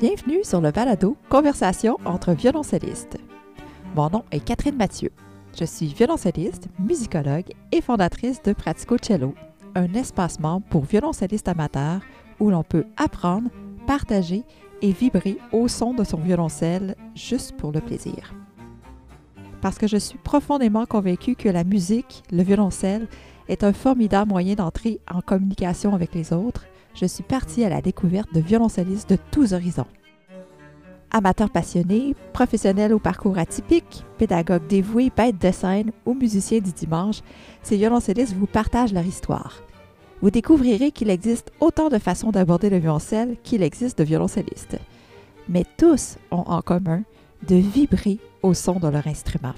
Bienvenue sur le balado Conversation entre violoncellistes. Mon nom est Catherine Mathieu. Je suis violoncelliste, musicologue et fondatrice de Pratico Cello, un espace membre pour violoncellistes amateurs où l'on peut apprendre, partager et vibrer au son de son violoncelle juste pour le plaisir. Parce que je suis profondément convaincue que la musique, le violoncelle, est un formidable moyen d'entrer en communication avec les autres, je suis partie à la découverte de violoncellistes de tous horizons. Amateurs passionnés, professionnels au parcours atypique, pédagogues dévoués, bêtes de scène ou musiciens du dimanche, ces violoncellistes vous partagent leur histoire. Vous découvrirez qu'il existe autant de façons d'aborder le violoncelle qu'il existe de violoncellistes. Mais tous ont en commun de vibrer au son de leur instrument.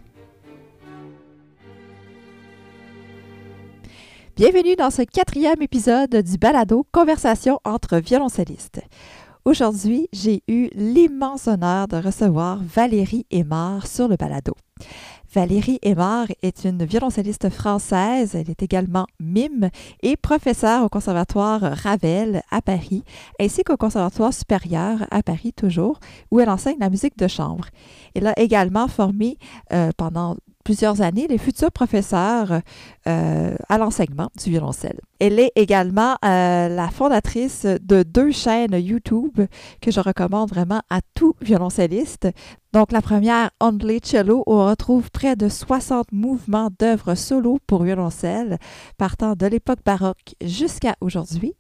Bienvenue dans ce quatrième épisode du balado Conversation entre violoncellistes. Aujourd'hui, j'ai eu l'immense honneur de recevoir Valérie Aymar sur le balado. Valérie Aymar est une violoncelliste française. Elle est également mime et professeure au Conservatoire Ravel à Paris, ainsi qu'au Conservatoire supérieur à Paris toujours, où elle enseigne la musique de chambre. Elle a également formé euh, pendant plusieurs années les futurs professeurs euh, à l'enseignement du violoncelle. Elle est également euh, la fondatrice de deux chaînes YouTube que je recommande vraiment à tout violoncelliste. Donc la première, Only Cello, où on retrouve près de 60 mouvements d'œuvres solo pour violoncelle, partant de l'époque baroque jusqu'à aujourd'hui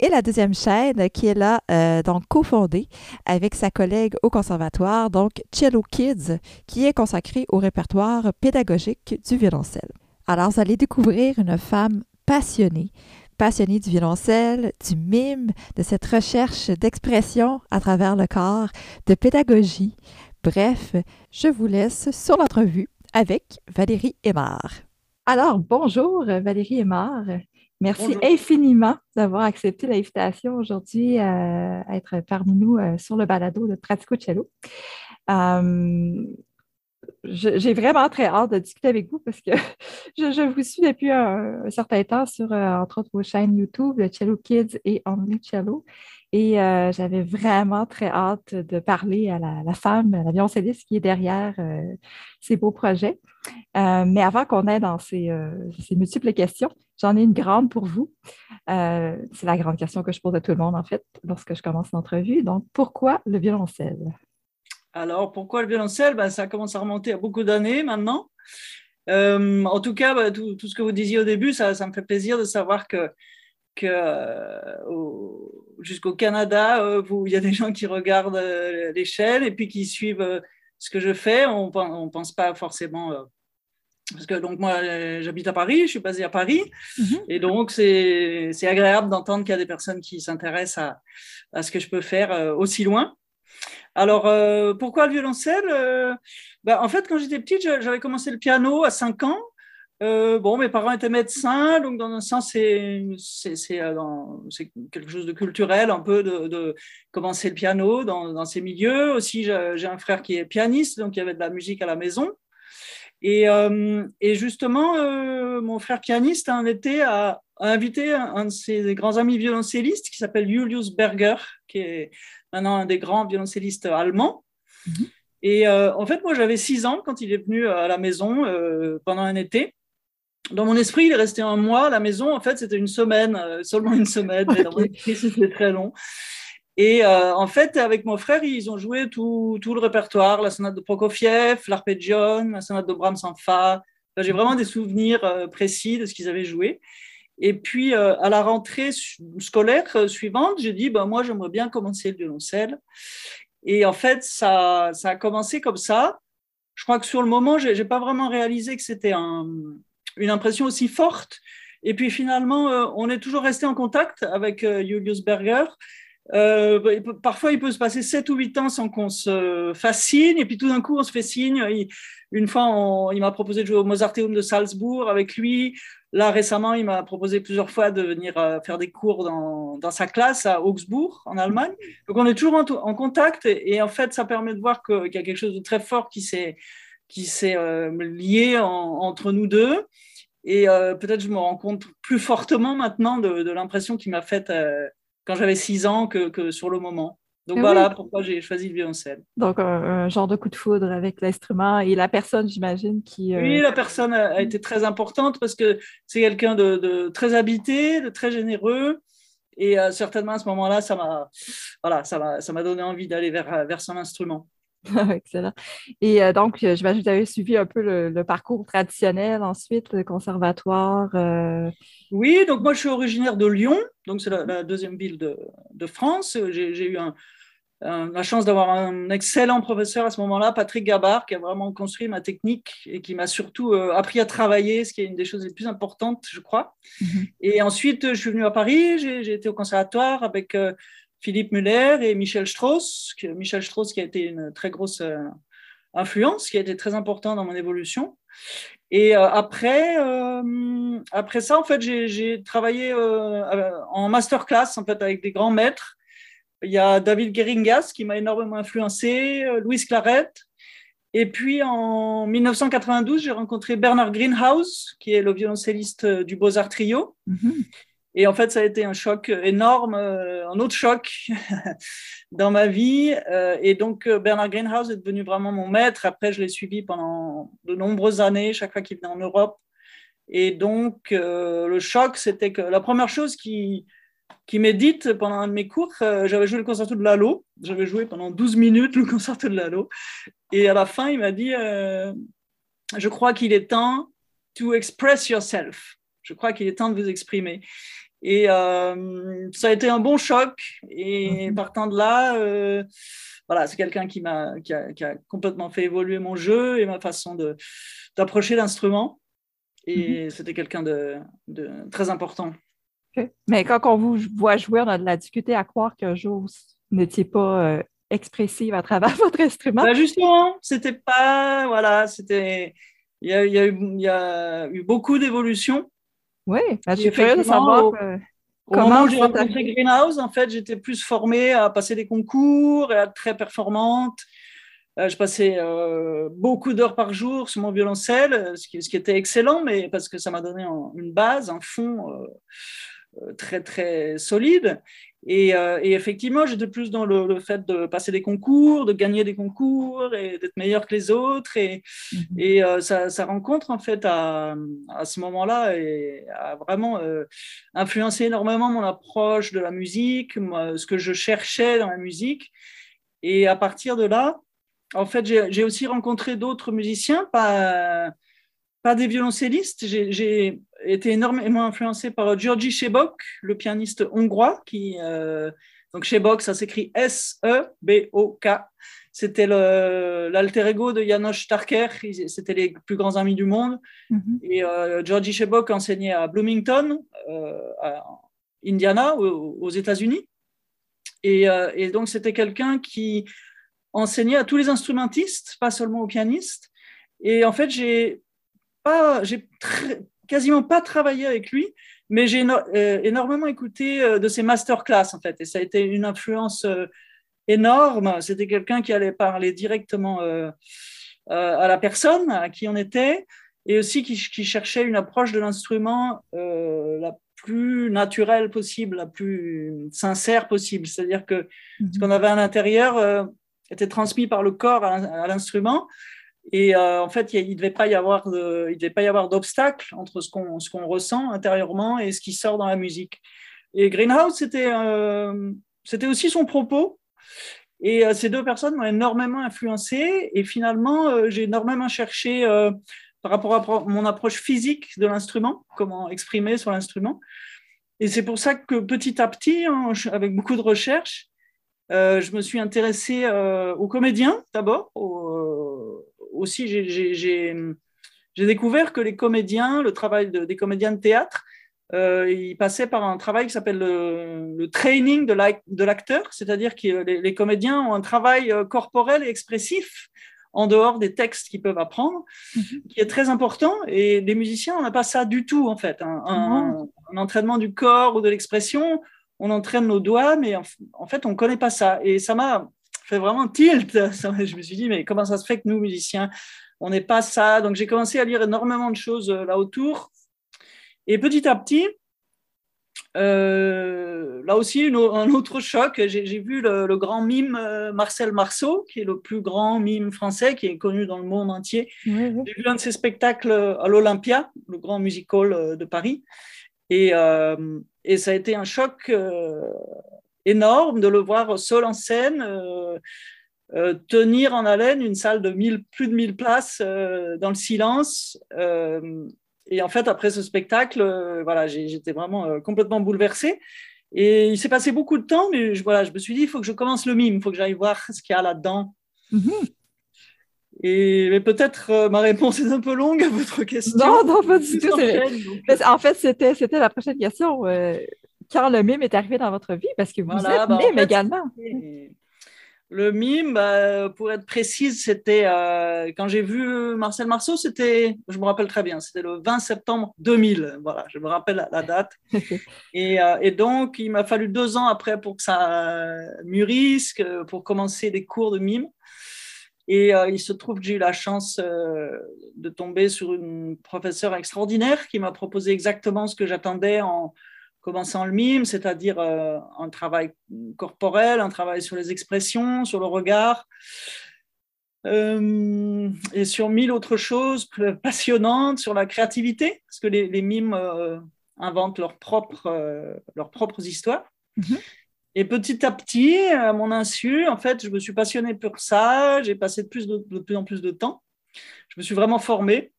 et la deuxième chaîne qui est là, euh, donc cofondée avec sa collègue au conservatoire, donc Cello Kids, qui est consacrée au répertoire pédagogique du violoncelle. Alors, vous allez découvrir une femme passionnée, passionnée du violoncelle, du mime, de cette recherche d'expression à travers le corps, de pédagogie. Bref, je vous laisse sur l'entrevue avec Valérie Aymar. Alors, bonjour Valérie Aymar. Merci infiniment d'avoir accepté l'invitation aujourd'hui euh, à être parmi nous euh, sur le balado de Pratico Cello. Euh, j'ai vraiment très hâte de discuter avec vous parce que je, vous suis depuis un, certain temps sur, entre autres, vos chaînes YouTube, le Cello Kids et Only Cello. Et j'avais vraiment très hâte de parler à la, femme, à la violoncelliste qui est derrière ces beaux projets. mais avant qu'on aille dans ces multiples questions, J'en ai une grande pour vous. Euh, c'est la grande question que je pose à tout le monde, en fait, lorsque je commence l'entrevue. Donc, pourquoi le violoncelle? Alors, pourquoi le violoncelle? Ben, ça commence à remonter à beaucoup d'années maintenant. Euh, en tout cas, ben, tout, ce que vous disiez au début, ça, me fait plaisir de savoir que, que euh, jusqu'au Canada, il y a des gens qui regardent les chaînes et puis qui suivent ce que je fais. On ne pense pas forcément parce que donc moi j'habite à Paris, je suis basée à Paris, mhm. et donc c'est agréable d'entendre qu'il y a des personnes qui s'intéressent à, à, ce que je peux faire euh, aussi loin. Alors euh, pourquoi le violoncelle euh, ben, En fait quand j'étais petite j'avais commencé le piano à 5 ans. bon mes parents étaient médecins, donc dans un sens c'est quelque chose de culturel un peu de, de commencer le piano dans, dans ces milieux. Aussi j'ai un frère qui est pianiste, donc il y avait de la musique à la maison. Euh, et, justement, euh, mon frère pianiste a, été, a, invité un, de ses grands amis violoncellistes qui s'appelle Julius Berger, qui est maintenant un des grands violoncellistes allemands. Mhm. Et euh, en fait, moi, j'avais six ans quand il est venu à la maison pendant un été. Dans mon esprit, il est resté un mois à la maison. En fait, c'était une semaine, seulement une semaine, mais dans mon esprit, c'était très long. Et euh, en fait, avec mon frère, ils ont joué tout, tout le répertoire, la sonate de Prokofiev, l'arpégion, la sonate de Brahms en fa. J'ai vraiment des souvenirs euh, précis de ce qu'ils avaient joué. Et puis, euh, à la rentrée scolaire suivante, j'ai dit, ben, moi, j'aimerais bien commencer le violoncelle. Et en fait, ça, ça a commencé comme ça. Je crois que sur le moment, je n'ai pas vraiment réalisé que c'était un, une impression aussi forte. Et puis finalement, on est toujours resté en contact avec Julius Berger. Euh, parfois, il peut se passer 7 ou 8 ans sans qu'on se fasse signe, et puis tout d'un coup, on se fait signe. une fois, il m'a proposé de jouer au Mozarteum de Salzbourg avec lui. Là, récemment, il m'a proposé plusieurs fois de venir euh, faire des cours dans, sa classe à Augsbourg, en Allemagne. Donc, on est toujours en, contact, et, en fait, ça permet de voir qu'il y a quelque chose de très fort qui s'est euh, lié entre nous deux. Et peut-être je me rends compte plus fortement maintenant de l'impression qu'il m'a faite quand j'avais 6 ans que, que, sur le moment. Donc voilà pourquoi j'ai choisi le violoncelle. Donc un, genre de coup de foudre avec l'instrument et la personne, j'imagine, qui... Oui, la personne a, été très importante parce que c'est quelqu'un de, très habité, de très généreux. Et certainement à ce moment-là, ça m'a voilà, ça m'a donné envie d'aller vers, vers son instrument. Excellent. Et euh, donc, euh, j'imagine que vous avez suivi un peu le, parcours traditionnel ensuite, le conservatoire. Euh. Oui, donc moi je suis originaire de Lyon, donc c'est la, deuxième ville de, de France. J'ai eu un, la chance d'avoir un excellent professeur à ce moment-là, Patrick Gabard, qui a vraiment construit ma technique et qui m'a surtout appris à travailler, ce qui est une des choses les plus importantes, je crois. Mm-hmm. Et ensuite, je suis venu à Paris, j'ai été au conservatoire avec Philippe Muller et Michel Strauss. Michel Strauss qui a été une très grosse euh, influence, qui a été très important dans mon évolution. Et euh, après, euh, après ça, en fait, j'ai travaillé en masterclass en fait, avec des grands maîtres. Il y a David Geringas qui m'a énormément influencé, Louise Claret. Et puis en 1992, j'ai rencontré Bernard Greenhouse, qui est le violoncelliste du Beaux-Arts Trio. Mm-hmm. Et en fait, ça a été un choc énorme, euh, un autre choc dans ma vie. Euh, et donc, euh, Bernard Greenhouse est devenu vraiment mon maître. Après, je l'ai suivi pendant de nombreuses années, chaque fois qu'il venait en Europe. Et donc, le choc, c'était que la première chose qui, qui m'édite pendant un de mes cours, j'avais joué le concerto de Lalo. J'avais joué pendant 12 minutes le concerto de Lalo. Et à la fin, il m'a dit Je crois qu'il est temps to express yourself. Je crois qu'il est temps de vous exprimer. Et euh, ça a été un bon choc. Et mhm. partant de là, euh, voilà, c'est quelqu'un qui m'a qui a, complètement fait évoluer mon jeu et ma façon d'approcher l'instrument. Et mhm. c'était quelqu'un de, de, très important. Mais quand on vous voit jouer, on a de la difficulté à croire qu'un jour vous n'étiez pas euh, expressive à travers votre instrument. Ben justement, c'était pas voilà, c'était il y a, y, a il y a eu beaucoup d'évolutions. Oui, bah, je suis curieuse de savoir au, comment j'ai rencontré Greenhouse, en fait, j'étais plus formée à passer des concours et à être très performante. Euh, je passais euh, beaucoup d'heures par jour sur mon violoncelle, ce qui, ce qui, était excellent, mais parce que ça m'a donné une base, un fond euh, très très solide. Euh, et, effectivement, j'étais plus dans le, fait de passer des concours, de gagner des concours et d'être meilleur que les autres. Et, mhm. et euh, ça, rencontre, en fait, à, à ce moment-là, et a vraiment euh, influencé énormément mon approche de la musique, ce que je cherchais dans la musique. Et à partir de là, en fait, j'ai aussi rencontré d'autres musiciens, pas pas des violoncellistes. J'ai été énormément influencé par Georgi Shebok, le pianiste hongrois, qui euh, donc Shebok, ça s'écrit S-E-B-O-K. C'était l'alter ego de Janos Tarker, c'était les plus grands amis du monde. Mm-hmm. Et euh, Georgi Shebok enseignait à Bloomington, euh, à Indiana, aux, États-Unis. Et, euh, et, donc c'était quelqu'un qui enseignait à tous les instrumentistes, pas seulement aux pianistes. Et en fait, j'ai pas, j'ai quasiment pas travaillé avec lui, mais j'ai euh, énormément écouté euh, de ses masterclass en fait, et ça a été une influence euh, énorme. C'était quelqu'un qui allait parler directement à la personne à qui on était, et aussi qui, cherchait une approche de l'instrument la plus naturelle possible, la plus sincère possible. C'est-à-dire que ce mhm. qu'on avait à l'intérieur était transmis par le corps à l'instrument. Et euh, en fait, il ne devait pas y avoir y avoir d'obstacle entre ce qu'on ce qu'on ressent intérieurement et ce qui sort dans la musique. Et Greenhouse, c'était euh, c'était aussi son propos. Et euh, ces deux personnes m'ont énormément influencé. Et finalement, j'ai énormément cherché par rapport à mon approche physique de l'instrument, comment exprimer sur l'instrument. Et c'est pour ça que petit à petit, hein, avec beaucoup de recherches, je me suis intéressée aux comédiens d'abord, aussi, j'ai découvert que les comédiens, le travail des comédiens de théâtre, euh, ils passaient par un travail qui s'appelle le, training de l'acteur, c'est-à-dire que les, comédiens ont un travail euh, corporel et expressif en dehors des textes qu'ils peuvent apprendre, mhm. qui est très important. Et les musiciens, on n'a pas ça du tout, en fait. Un, entraînement du corps ou de l'expression, on entraîne nos doigts, mais en, en fait, on ne connaît pas ça. Et ça m'a fait vraiment tilt. Je me suis dit, mais comment ça se fait que nous, musiciens, on n'est pas ça? Donc j'ai commencé à lire énormément de choses euh, là autour. Et petit à petit, là aussi, un autre choc. J'ai vu le, grand mime Marcel Marceau, qui est le plus grand mime français, qui est connu dans le monde entier. J'ai vu un de ses spectacles à l'Olympia, le grand musical de Paris. Et, et, ça a été un choc énorme de le voir seul en scène. Euh, tenir en haleine une salle de plus de 1000 places euh, dans le silence. Euh, et en fait, après ce spectacle, voilà, j'étais vraiment complètement bouleversée. Et il s'est passé beaucoup de temps, mais je, voilà, je me suis dit, il faut que je commence le mime, il faut que j'aille voir ce qu'il y a là-dedans. Mm-hmm. Et peut-être ma réponse est un peu longue à votre question. Non, non, pas du tout. En fait, c'était, c'était la prochaine question. Quand le mime est arrivé dans votre vie, parce que vous êtes bah, mime également. Le mime, bah, pour être précise, c'était euh, quand j'ai vu Marcel Marceau, c'était, je me rappelle très bien, c'était le 20 septembre 2000. Voilà, je me rappelle la, date. Euh, et, donc, il m'a fallu deux ans après pour que ça mûrisse, pour commencer des cours de mime. Et euh, il se trouve que j'ai eu la chance de tomber sur une professeure extraordinaire qui m'a proposé exactement ce que j'attendais en, commençant le mime, c'est-à-dire euh, un travail corporel, un travail sur les expressions, sur le regard, euh, et sur mille autres choses passionnantes, sur la créativité, parce que les, mimes euh, inventent leurs propres, leurs propres histoires. Mhm. Et petit à petit, à mon insu, en fait, je me suis passionnée pour ça, j'ai passé de plus, de, de plus en plus de temps, je me suis vraiment formée.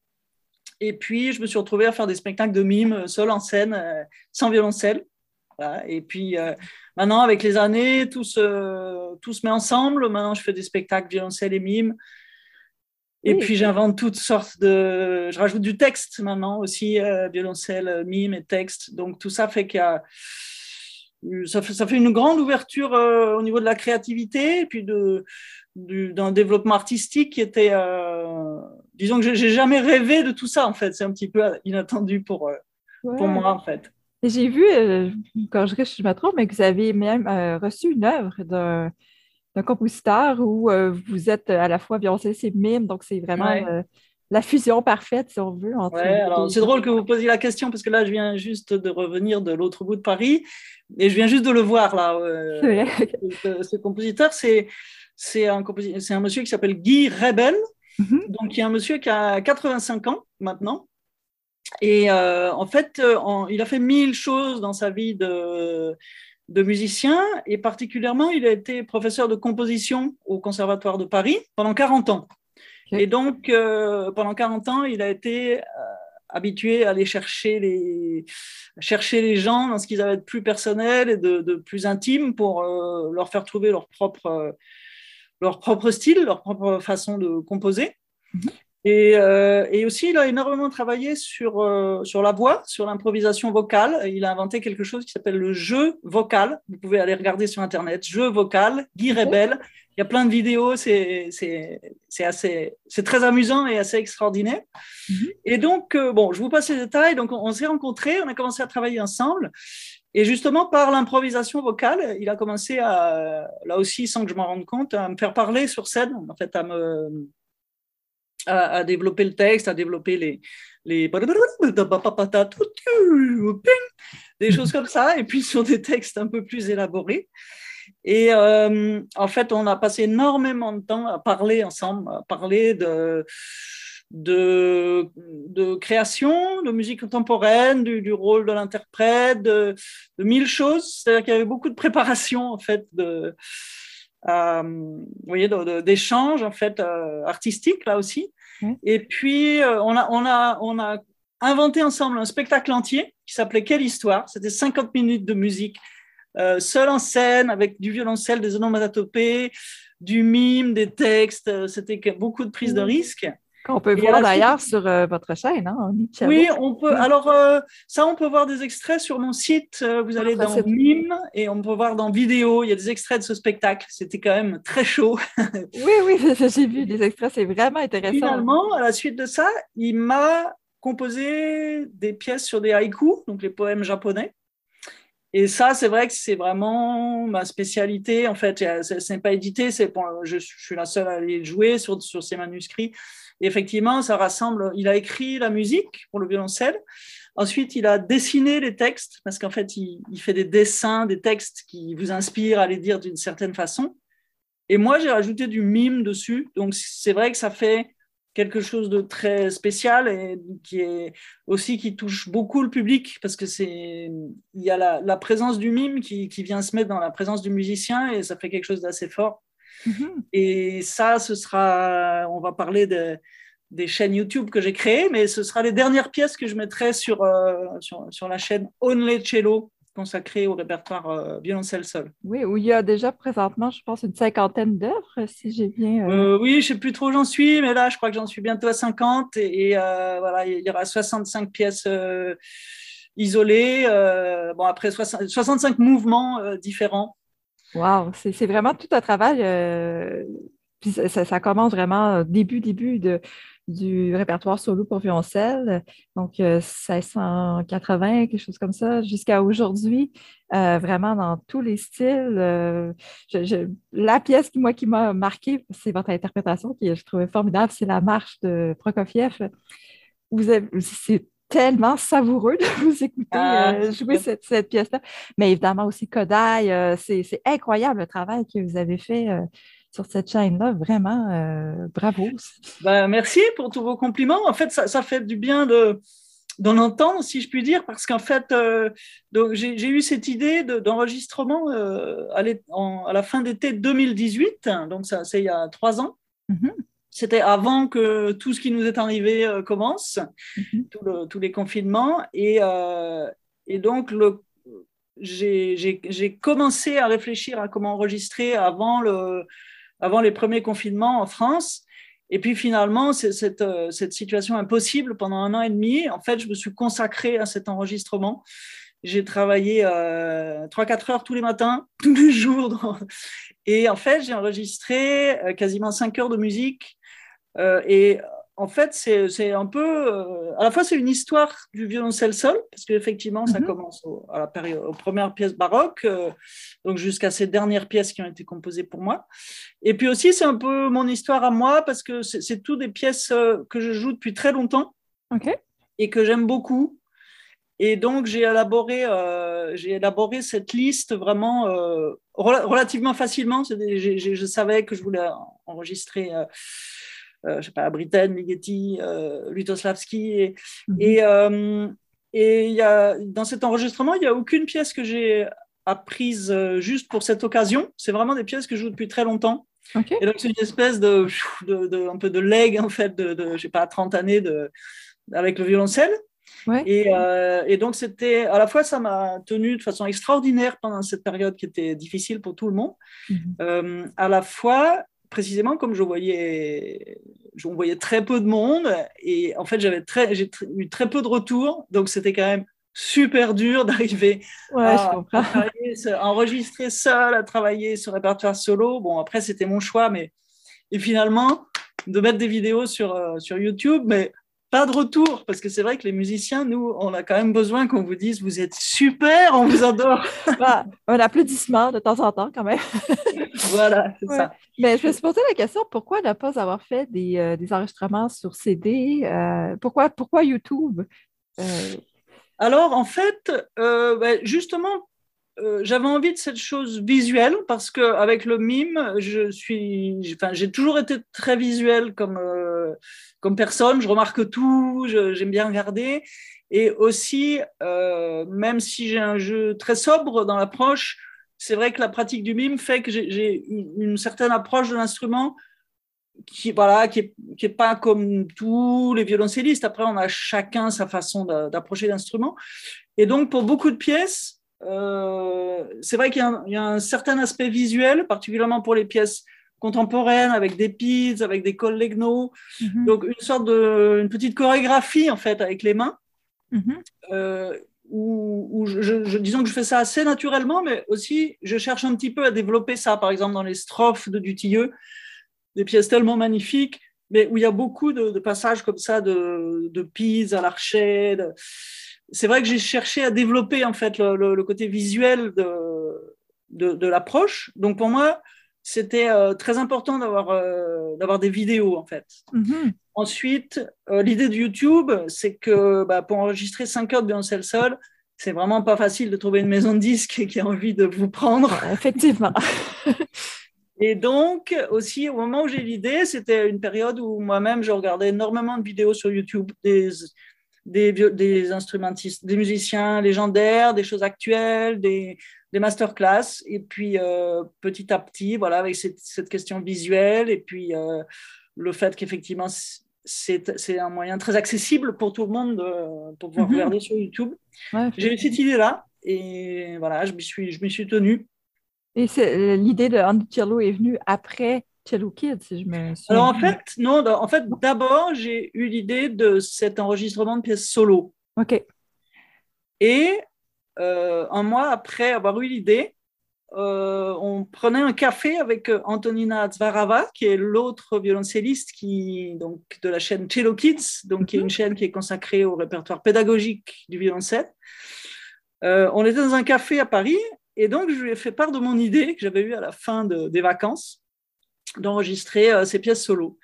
Et puis, je me suis retrouvée à faire des spectacles de mime euh, seul en scène, euh, sans violoncelle. Et puis, euh, maintenant, avec les années, tout se, tout se met ensemble. Maintenant, je fais des spectacles violoncelle et mime. Et puis, j'invente toutes sortes de. Je rajoute du texte maintenant aussi, violoncelle, mime et texte. Donc, tout ça fait qu'il y a. Ça fait, ça fait, une grande ouverture au niveau de la créativité et puis d'un développement artistique qui était, euh, disons que j'ai jamais rêvé de tout ça en fait. C'est un petit peu inattendu pour, euh, pour moi en fait. J'ai vu, euh, quand je, je me trompe, mais que vous avez même reçu une œuvre d'un, compositeur où vous êtes à la fois violoncelliste et mime, donc c'est vraiment la fusion parfaite, si on veut. c'est drôle que vous posiez la question parce que là, je viens juste de revenir de l'autre bout de Paris et je viens juste de le voir là. ce compositeur, c'est un, un, monsieur qui s'appelle Guy Rebel. Mhm. Donc, il y a un monsieur qui a 85 ans maintenant. Et euh, en fait, euh, il a fait mille choses dans sa vie de, de musicien. Et particulièrement, il a été professeur de composition au Conservatoire de Paris pendant 40 ans. Et donc, euh, pendant 40 ans, il a été habitué à aller chercher les, chercher les gens dans ce qu'ils avaient de plus personnel et de, de plus intime pour leur faire trouver leur propre leur propre style, leur propre façon de composer. Mhm. Et, euh, et, aussi, il a énormément travaillé sur, euh, sur la voix, sur l'improvisation vocale. Il a inventé quelque chose qui s'appelle le jeu vocal. Vous pouvez aller regarder sur Internet. Jeu vocal, Guy Rebel. Il y a plein de vidéos. C'est assez, c'est très amusant et assez extraordinaire. Mhm. Et donc, euh, bon, je vous passe les détails. Donc, on, on s'est rencontrés, on a commencé à travailler ensemble. Et justement, par l'improvisation vocale, il a commencé à, là aussi, sans que je m'en rende compte, à me faire parler sur scène, en fait, à me, à, développer le texte, à développer les, les des choses comme ça, et puis sur des textes un peu plus élaborés. Et euh, en fait, on a passé énormément de temps à parler ensemble, à parler de de, de, création, de musique contemporaine, du, rôle de l'interprète, de, mille choses. C'est-à-dire qu'il y avait beaucoup de préparation, en fait, de, euh, vous voyez, d'échanges, en fait, euh, artistiques, là aussi. Et puis, euh, on, a, on, a, on a inventé ensemble un spectacle entier qui s'appelait Quelle histoire C'était 50 minutes de musique seul en scène, avec du violoncelle, des onomatopées, du mime, des textes. C'était beaucoup de prise de risque. On peut voir d'ailleurs sur euh, votre chaîne, hein, Oui, on peut. Alors, euh, ça, on peut voir des extraits sur mon site. Euh, vous allez ah, dans Mime et on peut voir dans vidéo. Il y a des extraits de ce spectacle. C'était quand même très chaud. oui, oui, j'ai vu des extraits. C'est vraiment intéressant. Finalement, à la suite de ça, il m'a composé des pièces sur des haïkus, donc les poèmes japonais. Et ça, c'est vrai que c'est vraiment ma spécialité. En fait, ce n'est pas édité. C'est je, suis la seule à les jouer sur, sur ces manuscrits effectivement, ça rassemble. Il a écrit la musique pour le violoncelle, Ensuite, il a dessiné les textes, parce qu'en fait, il, fait des dessins, des textes qui vous inspirent à les dire d'une certaine façon. Et moi, j'ai rajouté du mime dessus. Donc, c'est vrai que ça fait quelque chose de très spécial et qui est aussi qui touche beaucoup le public parce que c'est il y a la, présence du mime qui, qui, vient se mettre dans la présence du musicien et ça fait quelque chose d'assez fort. Mm-hmm. Et ça, ce sera, on va parler de, des chaînes YouTube que j'ai créées, mais ce sera les dernières pièces que je mettrai sur, euh, sur, sur, la chaîne Only Cello, consacrée au répertoire euh, violoncelle seul. Oui, où il y a déjà présentement, je pense, une cinquantaine d'œuvres, si j'ai bien. Euh, oui, je ne sais plus trop où j'en suis, mais là, je crois que j'en suis bientôt à 50. Et, voilà, il y aura 65 pièces isolées, bon, après 65 mouvements différents. Wow, c'est vraiment tout un travail. puis ça, commence vraiment début, début du répertoire solo pour violoncelle, donc 1680, euh, quelque chose comme ça, jusqu'à aujourd'hui, euh, vraiment dans tous les styles. Euh, la pièce qui, moi, qui m'a marqué, c'est votre interprétation, qui je trouvais formidable, c'est la marche de Prokofiev. Tellement savoureux de vous écouter ah, jouer cette, cette pièce-là. Mais évidemment aussi Kodai, c'est incroyable le travail que vous avez fait sur cette chaîne-là. Vraiment, euh, bravo. Ben, merci pour tous vos compliments. En fait, ça, ça fait du bien de d'en entendre, si je puis dire, parce qu'en fait, euh, j'ai eu cette idée d'enregistrement euh, à, à, la fin d'été 2018, donc ça c'est il y a trois ans. Mm-hmm. C'était avant que tout ce qui nous est arrivé commence, mm-hmm. tous les confinements. Et, et donc, j'ai commencé à réfléchir à comment enregistrer avant le, avant les premiers confinements en France. Et puis finalement, cette, euh, cette situation impossible pendant un an et demi, en fait, je me suis consacrée à cet enregistrement. J'ai travaillé euh, 3-4 heures tous les matins, tous les jours. Et en fait, j'ai enregistré euh, quasiment 5 heures de musique. Euh, et en fait, c'est un peu. Euh, à la fois, c'est une histoire du violoncelle seul, parce qu'effectivement, ça mhm. commence à la période, aux premières pièces baroques, euh, donc jusqu'à ces dernières pièces qui ont été composées pour moi. Et puis aussi, c'est un peu mon histoire à moi, parce que c'est tout des pièces euh, que je joue depuis très longtemps et que j'aime beaucoup. Et donc, j'ai élaboré, j'ai élaboré cette liste vraiment relativement facilement. je savais que je voulais enregistrer euh, je sais pas, Britten, Ligeti, euh, Lutoslavski. Et, mhm. et, euh, et y a, dans cet enregistrement, il n'y a aucune pièce que j'ai apprise juste pour cette occasion. C'est vraiment des pièces que je joue depuis très longtemps. Et donc, c'est une espèce de, de, un peu de leg, en fait, de, de je sais pas, 30 années de, avec le violoncelle. Et, et, donc, c'était à la fois, ça m'a tenu de façon extraordinaire pendant cette période qui était difficile pour tout le monde. Mhm. à la fois, précisément comme je voyais, je voyais très peu de monde et en fait j'avais très, j'ai eu très peu de retours, donc c'était quand même super dur d'arriver à, enregistrer seul, à travailler sur répertoire solo. Bon après c'était mon choix, mais et finalement de mettre des vidéos sur, euh, sur YouTube, mais pas de retour, parce que c'est vrai que les musiciens, nous, on a quand même besoin qu'on vous dise vous êtes super, on vous adore. bah, un applaudissement de temps en temps, quand même. voilà, c'est ça. Mais je me suis posé la question pourquoi ne pas avoir fait des, euh, des enregistrements sur CD euh, pourquoi, pourquoi YouTube? Euh? Alors, en fait, ben, justement, j'avais envie de cette chose visuelle parce qu'avec le mime, je suis, enfin, j'ai toujours été très visuel comme comme personne, je remarque tout, j'aime bien regarder. Et aussi, euh, même si j'ai un jeu très sobre dans l'approche, c'est vrai que la pratique du mime fait que j'ai une, certaine approche de l'instrument qui voilà qui est, pas comme tous les violoncellistes. Après, on a chacun sa façon d'approcher l'instrument. Et donc, pour beaucoup de pièces, euh, c'est vrai qu'il y, a un certain aspect visuel, particulièrement pour les pièces contemporaine avec des pids, avec des collegno. Mhm. Donc, une sorte de une petite chorégraphie, en fait, avec les mains. Mhm. Euh, où, je, disons que je fais ça assez naturellement, mais aussi je cherche un petit peu à développer ça, par exemple dans les strophes de Dutilleux, des pièces tellement magnifiques, mais où il y a beaucoup de, passages comme ça de, de à l'archet. C'est vrai que j'ai cherché à développer en fait le, côté visuel de, de, de l'approche. Donc pour moi, c'était euh, très important d'avoir euh, d'avoir des vidéos en fait. Mhm. Ensuite, euh, l'idée de YouTube, c'est que bah, pour enregistrer 5 heures de Beyoncé le sol, c'est vraiment pas facile de trouver une maison de disques qui a envie de vous prendre. Effectivement. Et donc, aussi, au moment où j'ai l'idée, c'était une période où moi-même, je regardais énormément de vidéos sur YouTube des, des, des instrumentistes, des musiciens légendaires, des choses actuelles, des, des masterclass. Et puis, euh, petit à petit, voilà, avec cette, cette question visuelle et puis euh, le fait qu'effectivement, c'est un moyen très accessible pour tout le monde de, pour pouvoir Mhm. regarder sur YouTube. Ouais. J'ai eu cette idée-là et voilà, je m'y suis, je m'y suis tenu. Et c'est- euh, l'idée de Andy Cello est venue après Cello Kids, si je me souviens. Alors en fait, non, en fait, d'abord, j'ai eu l'idée de cet enregistrement de pièces solo. OK. Et euh, un mois après avoir eu l'idée, euh, on prenait un café avec euh, Antonina Zvarava, qui est l'autre violoncelliste qui, donc, de la chaîne Cello Kids, donc, qui est une chaîne qui est consacrée au répertoire pédagogique du violoncelle. Euh, on était dans un café à Paris et donc je lui ai fait part de mon idée que j'avais eue à la fin de- des vacances d'enregistrer euh, ces pièces solo.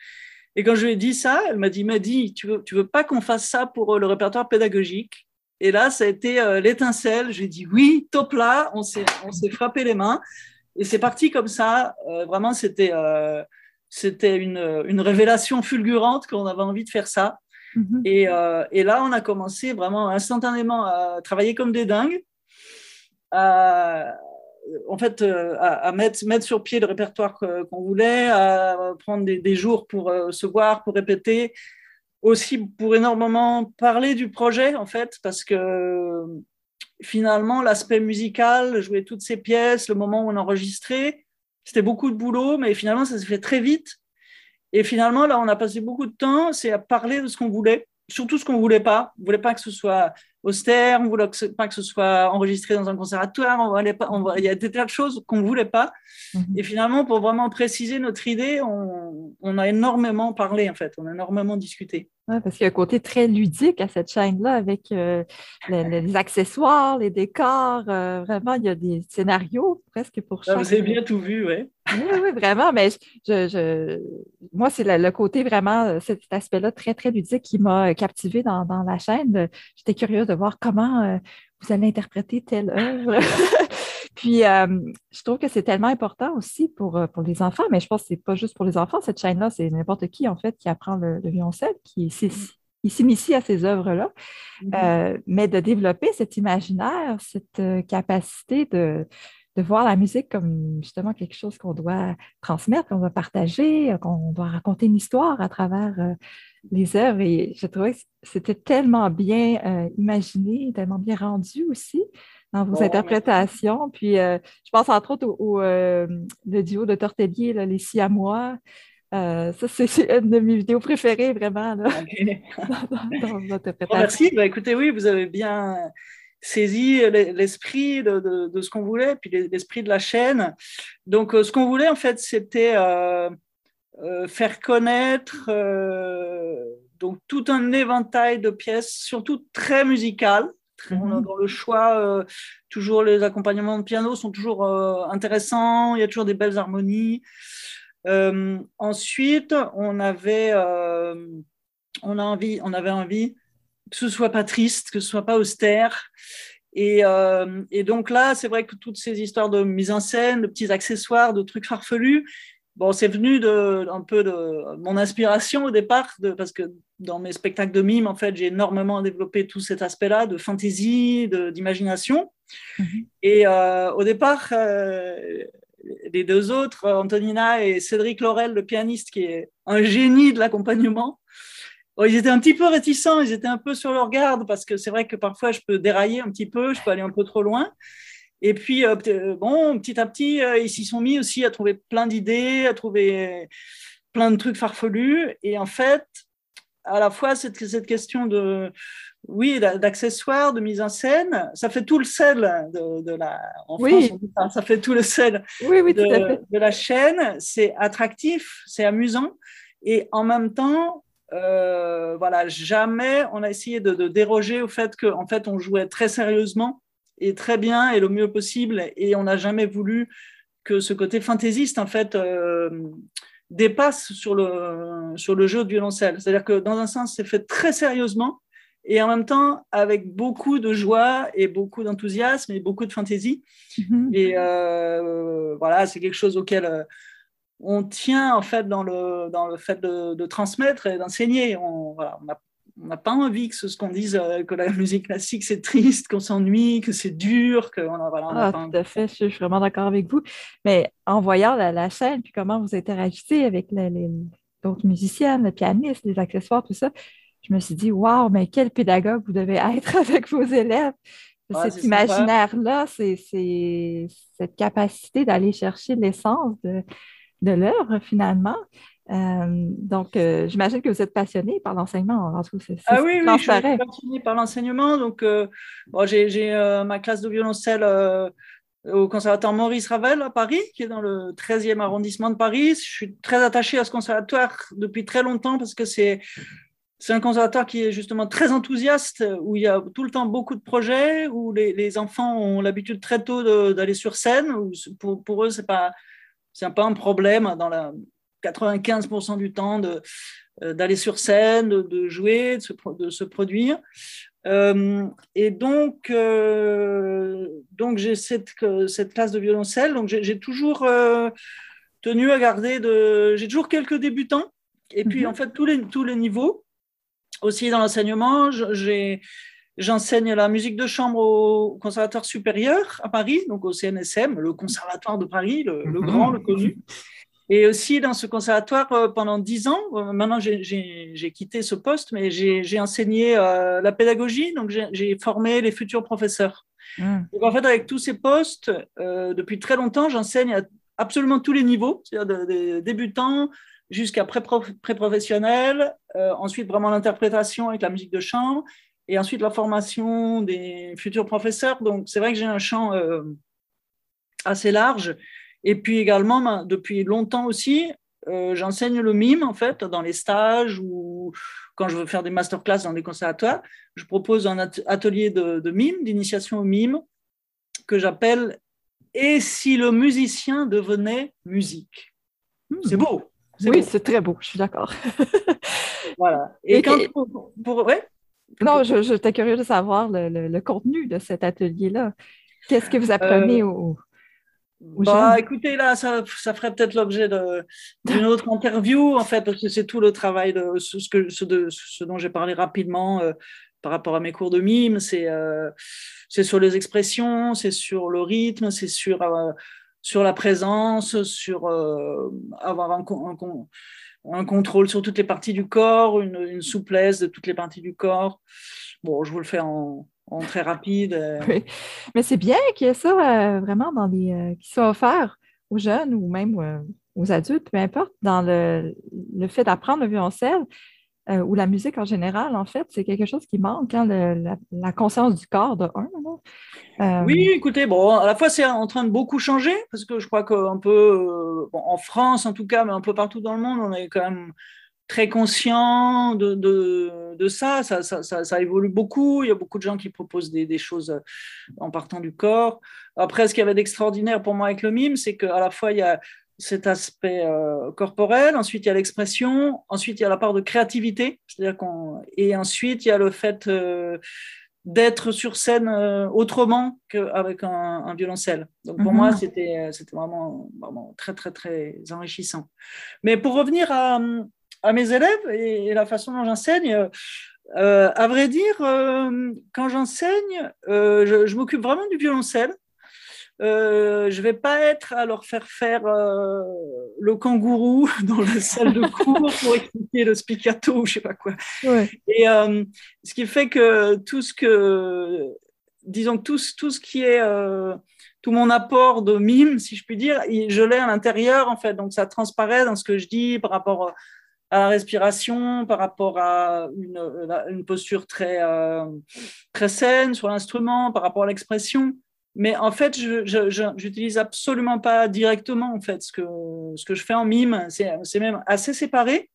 Et quand je lui ai dit ça, elle m'a dit, tu veux, tu veux pas qu'on fasse ça pour le répertoire pédagogique? Et là, ça a été euh, l'étincelle. J'ai dit oui, top là, on s'est, on s'est frappé les mains. Et c'est parti comme ça. Euh, vraiment, c'était, euh, c'était une, une révélation fulgurante qu'on avait envie de faire ça. Mhm. Et, et là, on a commencé vraiment instantanément à travailler comme des dingues, à, en fait, à, à mettre, mettre sur pied le répertoire qu'on voulait, à prendre des, des jours pour se voir, pour répéter, aussi pour énormément parler du projet, en fait, parce que finalement, l'aspect musical, jouer toutes ces pièces, le moment où on enregistrait, c'était beaucoup de boulot, mais finalement, ça s'est fait très vite. Et finalement, là, on a passé beaucoup de temps, c'est à parler de ce qu'on voulait, surtout ce qu'on ne voulait pas. On ne voulait pas que ce soit austère, on ne voulait pas que ce soit enregistré dans un conservatoire, on voulait pas, on voulait- il y a des tas de choses qu'on ne voulait pas. Mhm. Et finalement, pour vraiment préciser notre idée, on, on a énormément parlé, en fait, on a énormément discuté. Ouais, parce qu'il y a un côté très ludique à cette chaîne-là avec euh, le- le- les accessoires, les décors. euh, vraiment, il y a des scénarios presque pour Ah, chaque. Vous avez bien tout vu, oui. Oui, oui, vraiment. Mais je, je- moi, c'est le, côté vraiment, euh, cet, aspect-là très, très ludique qui m'a captivé dans, dans la chaîne. J'étais curieuse de voir comment euh, vous allez interpréter telle œuvre. Puis, euh, je trouve que c'est tellement important aussi pour, euh, pour les enfants, mais je pense que c'est pas juste pour les enfants, cette chaîne-là, c'est n'importe qui, en fait, qui apprend le, le violoncelle, qui s'y- qui s'initie à ces œuvres-là. Euh, mais de développer cet imaginaire, cette capacité de, de voir la musique comme justement quelque chose qu'on doit transmettre, qu'on doit partager, qu'on doit raconter une histoire à travers euh, les œuvres. Et je trouvais que c'était tellement bien euh, imaginé, tellement bien rendu aussi dans vos Oh, interprétations. Puis euh, je pense entre autres au, au, euh, le duo de Tortellier, là, Les Siamois. Euh, ça, c'est une de mes vidéos préférées, vraiment, là, dans, dans votre interprétation. merci. Bah, écoutez, oui, vous avez bien saisi l'e- l'esprit de, de- de ce qu'on voulait, puis l'esprit de la chaîne. Donc, euh, ce qu'on voulait, en fait, c'était euh, euh, faire connaître euh, donc, tout un éventail de pièces, surtout très musicales. Très- on a Mhm. Dans le choix, euh, toujours les accompagnements de piano sont toujours euh, intéressants, il y a toujours des belles harmonies. Euh, ensuite, on avait, on, a envie, on avait envie que ce soit pas triste, que ce soit pas austère. Et, et donc là, c'est vrai que toutes ces histoires de mise en scène, de petits accessoires, de trucs farfelus, bon, c'est venu de, un peu de mon inspiration au départ, de, parce que dans mes spectacles de mime, en fait, j'ai énormément développé tout cet aspect-là de fantaisie, d'imagination. Mhm. Et euh, au départ, euh, les deux autres, Antonina et Cédric Laurel, le pianiste, qui est un génie de l'accompagnement, bon, ils étaient un petit peu réticents, ils étaient un peu sur leur garde, parce que c'est vrai que parfois je peux dérailler un petit peu, je peux aller un peu trop loin. Et puis, euh, peut- bon, petit à petit, euh, ils s'y sont mis aussi à trouver plein d'idées, à trouver plein de trucs farfelus. Et en fait, à la fois, cette, cette question de, oui, d'a- d'accessoires, de mise en scène, ça fait tout le sel de, de la. En Oui. France, on dit ça, ça fait tout le sel Oui, oui, de, la chaîne. C'est attractif, c'est amusant. Et en même temps, euh, voilà, jamais on a essayé de, de déroger au fait qu'en fait, on jouait très sérieusement et très bien et le mieux possible. Et on n'a jamais voulu que ce côté fantaisiste, en fait, dépasse sur le, sur le jeu de violoncelle. C'est-à-dire que dans un sens, c'est fait très sérieusement et en même temps avec beaucoup de joie et beaucoup d'enthousiasme et beaucoup de fantaisie. Mm-hmm. Et euh, voilà, c'est quelque chose auquel euh, on tient en fait dans le, dans le fait de, transmettre et d'enseigner. On voilà, n'a pas envie que ce, qu'on dise euh, que la musique classique c'est triste, qu'on s'ennuie, que c'est dur, que voilà, on ah, tout à fait, je, suis vraiment d'accord avec vous. Mais en voyant la, chaîne, puis comment vous interagissez avec les, les, d'autres musiciennes, les pianistes, les accessoires, tout ça, je me suis dit, waouh, mais quel pédagogue vous devez être avec vos élèves. Cet imaginaire-là, c'est cette capacité d'aller chercher l'essence de, de l'œuvre, finalement. Euh, donc, euh, j'imagine que vous êtes passionné par l'enseignement. Ah oui, oui, je suis passionné par l'enseignement. Donc, euh, j'ai ma classe de violoncelle au conservatoire Maurice Ravel à Paris, qui est dans le 13e arrondissement de Paris. Je suis très attaché à ce conservatoire depuis très longtemps parce que c'est c'est un conservatoire qui est justement très enthousiaste, où il y a tout le temps beaucoup de projets, où les, enfants ont l'habitude très tôt d'aller sur scène. Où pour, pour, eux, ce n'est pas, pas un problème dans la 95% du temps euh, d'aller sur scène, de, jouer, de se, de se produire. Euh, et donc, euh, donc j'ai cette, cette classe de violoncelle. Donc, j'ai toujours tenu à garder de. J'ai toujours quelques débutants. Et puis, mhm. en fait, tous les, tous les niveaux aussi dans l'enseignement, j'enseigne la musique de chambre au Conservatoire supérieur à Paris, donc au CNSM, le Conservatoire de Paris, le, mhm. grand, le connu. Et aussi dans ce conservatoire euh, pendant dix ans, euh, maintenant j'ai quitté ce poste, mais j'ai enseigné euh, la pédagogie, donc j'ai formé les futurs professeurs. Mhm. Donc en fait, avec tous ces postes, depuis très longtemps, j'enseigne à absolument tous les niveaux, c'est-à-dire des débutants, jusqu'à pré-professionnel, euh, ensuite vraiment l'interprétation avec la musique de chambre, et ensuite la formation des futurs professeurs. Donc c'est vrai que j'ai un champ euh, assez large. Et puis également, depuis longtemps aussi, euh, j'enseigne le mime en fait dans les stages ou quand je veux faire des masterclass dans des conservatoires. Je propose un atelier de, de mime, d'initiation au mime, que j'appelle Et si le musicien devenait musique? C'est hmm. beau. Oui, c'est très beau, je suis d'accord. voilà. Et, quand pour, ouais? Non, je, j'étais curieux de savoir le, contenu de cet atelier-là. Qu'est-ce que vous apprenez au aux, bah, écoutez, là, ça, ça ferait peut-être l'objet d'une autre interview, en fait, parce que c'est tout le travail de ce, que, ce, de, ce dont j'ai parlé rapidement euh, par rapport à mes cours de mime. C'est, euh, c'est sur les expressions, c'est sur le rythme, c'est sur euh, sur la présence, sur euh, avoir un, un, contrôle sur toutes les parties du corps, une, souplesse de toutes les parties du corps. Bon, je vous le fais en, très rapide. Euh. Mais c'est bien qu'il y ait ça euh, vraiment dans les, qui soit offert aux jeunes ou même aux adultes, peu importe, dans le, le fait d'apprendre le violoncelle. Euh, ou la musique en général, en fait, c'est quelque chose qui manque, hein, la, conscience du corps de un. Euh, oui, écoutez, bon, à la fois c'est en train de beaucoup changer, parce que je crois qu'un peu, euh, en France en tout cas, mais un peu partout dans le monde, on est quand même très conscient de, de, ça. Ça, ça, ça. évolue beaucoup. Il y a beaucoup de gens qui proposent des, des, choses en partant du corps. Après, ce qu'il y avait d'extraordinaire pour moi avec le mime, c'est qu'à la fois, il y a cet aspect euh, corporel, ensuite il y a l'expression, ensuite il y a la part de créativité, c'est-à-dire qu'on et ensuite il y a le fait euh, d'être sur scène euh, autrement qu'avec un, un, violoncelle. Donc pour moi mhm. c'était c'était vraiment, vraiment très très très enrichissant. Mais pour revenir à, à mes élèves et, la façon dont j'enseigne. à vrai dire, quand j'enseigne, je, je m'occupe vraiment du violoncelle. Euh, je vais pas être à leur faire faire euh, le kangourou dans la salle de cours pour expliquer le spiccato ou je sais pas quoi. Et euh, ce qui fait que tout ce que, disons tout, tout ce qui est tout mon apport de mime, si je puis dire, je l'ai à l'intérieur en fait, donc ça transparaît dans ce que je dis par rapport à la respiration, par rapport à une, une posture très, très saine sur l'instrument, par rapport à l'expression. Mais en fait, je n'utilise absolument pas directement en fait ce que, ce que je fais en mime. C'est même assez séparé.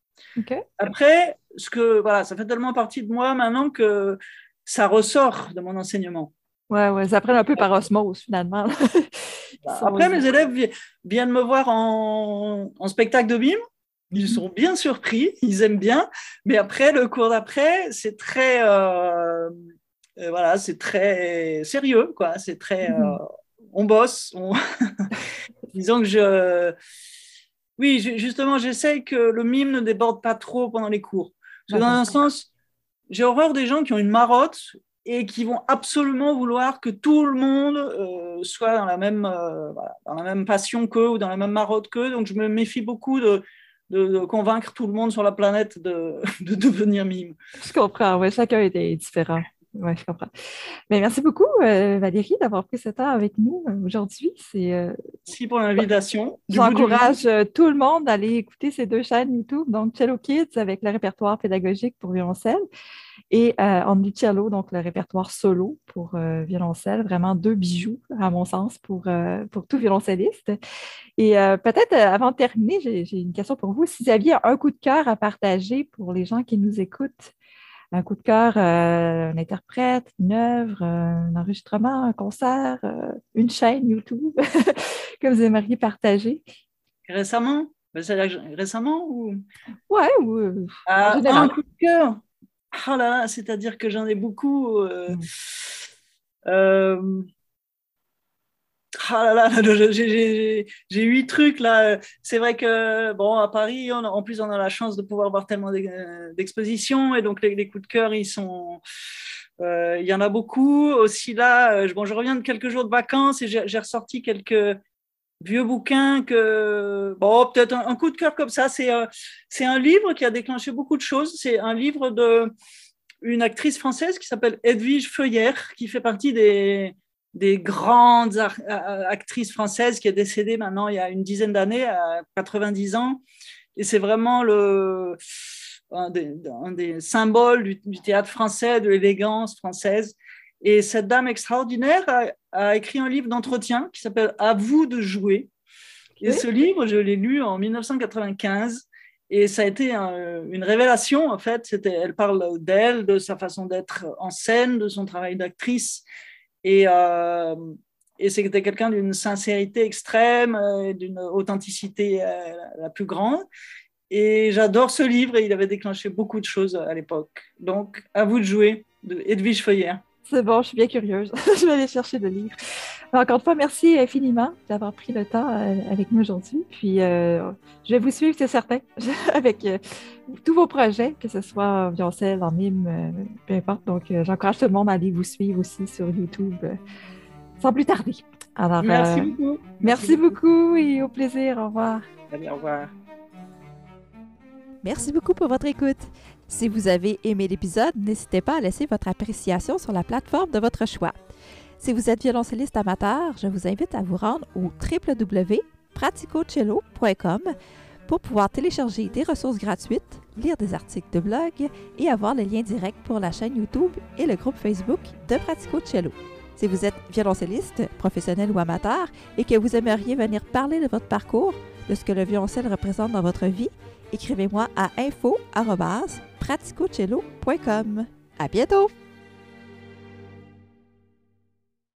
Après, ce que, voilà, ça fait tellement partie de moi maintenant que ça ressort de mon enseignement. Ouais, ouais, ça prend un peu par osmose finalement. Après, mes élèves viennent me voir en, spectacle de mime. Ils mhm. sont bien surpris, ils aiment bien. Mais après, le cours d'après, c'est très, euh, euh, voilà, c'est très sérieux, quoi. C'est très, mhm. euh, on bosse. Disons que je, oui, justement, j'essaye que le mime ne déborde pas trop pendant les cours. Parce que dans un sens, j'ai horreur des gens qui ont une marotte et qui vont absolument vouloir que tout le monde euh, soit dans la, même, dans la même passion qu'eux ou dans la même marotte qu'eux. Donc, je me méfie beaucoup de, de, convaincre tout le monde sur la planète de, de devenir mime. Je comprends, oui, chacun est différent. Oui, je comprends. Mais merci beaucoup, euh, Valérie, d'avoir pris ce temps avec nous aujourd'hui. merci pour l'invitation. J'encourage tout le monde à aller écouter ces deux chaînes YouTube, donc Cello Kids avec le répertoire pédagogique pour violoncelle et euh, Cello, donc le répertoire solo pour euh, violoncelle, vraiment deux bijoux, à mon sens, pour, euh, pour tout violoncelliste. Et euh, peut-être, avant de terminer, j'ai une question pour vous. Si vous aviez un coup de cœur à partager pour les gens qui nous écoutent, un coup de cœur, un interprète, une œuvre, un enregistrement, un concert, une chaîne YouTube que vous aimeriez partager. Récemment? Récemment ou? Ouais, ou ah, un coup de cœur. Ah là c'est-à-dire que j'en ai beaucoup. Euh, mm. Euh, ah là là, j'ai huit trucs là. C'est vrai que bon à Paris, en plus on a la chance de pouvoir voir tellement d'expositions et donc les, coups de cœur ils sont. Euh, il y en a beaucoup aussi là. Bon, je reviens de quelques jours de vacances et j'ai ressorti quelques vieux bouquin que bon peut-être un, coup de cœur comme ça c'est euh, c'est un livre qui a déclenché beaucoup de choses c'est un livre de une actrice française qui s'appelle Edwige Feuillère qui fait partie des des grandes actrices françaises qui est décédée maintenant il y a une dizaine d'années à 90 ans et c'est vraiment le un des, un des symboles du, du, théâtre français de l'élégance française et cette dame extraordinaire a, écrit un livre d'entretien qui s'appelle À vous de jouer. Et ce livre, je l'ai lu en 1995. Et ça a été une révélation, en fait. Elle parle d'elle, de sa façon d'être en scène, de son travail d'actrice. Et, euh, et c'était quelqu'un d'une sincérité extrême, euh, d'une authenticité euh, la plus grande. Et j'adore ce livre et il avait déclenché beaucoup de choses à l'époque. Donc, à vous de jouer, de Edwige Feuillère. C'est bon, je suis bien curieuse. je vais aller chercher le livre. Encore une fois, merci infiniment d'avoir pris le temps euh, avec nous aujourd'hui. Puis, euh, je vais vous suivre, c'est certain, avec euh, tous vos projets, que ce soit en violoncelle, en mime, peu importe. Donc, j'encourage tout le monde à aller vous suivre aussi sur YouTube sans plus tarder. Alors, merci beaucoup. Merci, beaucoup et au plaisir. Au revoir. Allez, au revoir. Merci beaucoup pour votre écoute. Si vous avez aimé l'épisode, n'hésitez pas à laisser votre appréciation sur la plateforme de votre choix. Si vous êtes violoncelliste amateur, je vous invite à vous rendre au www.praticocello.com pour pouvoir télécharger des ressources gratuites, lire des articles de blog et avoir le lien direct pour la chaîne YouTube et le groupe Facebook de Pratico Cello. Si vous êtes violoncelliste, professionnel ou amateur et que vous aimeriez venir parler de votre parcours, de ce que le violoncelle représente dans votre vie, écrivez-moi à info praticocello.com. À bientôt!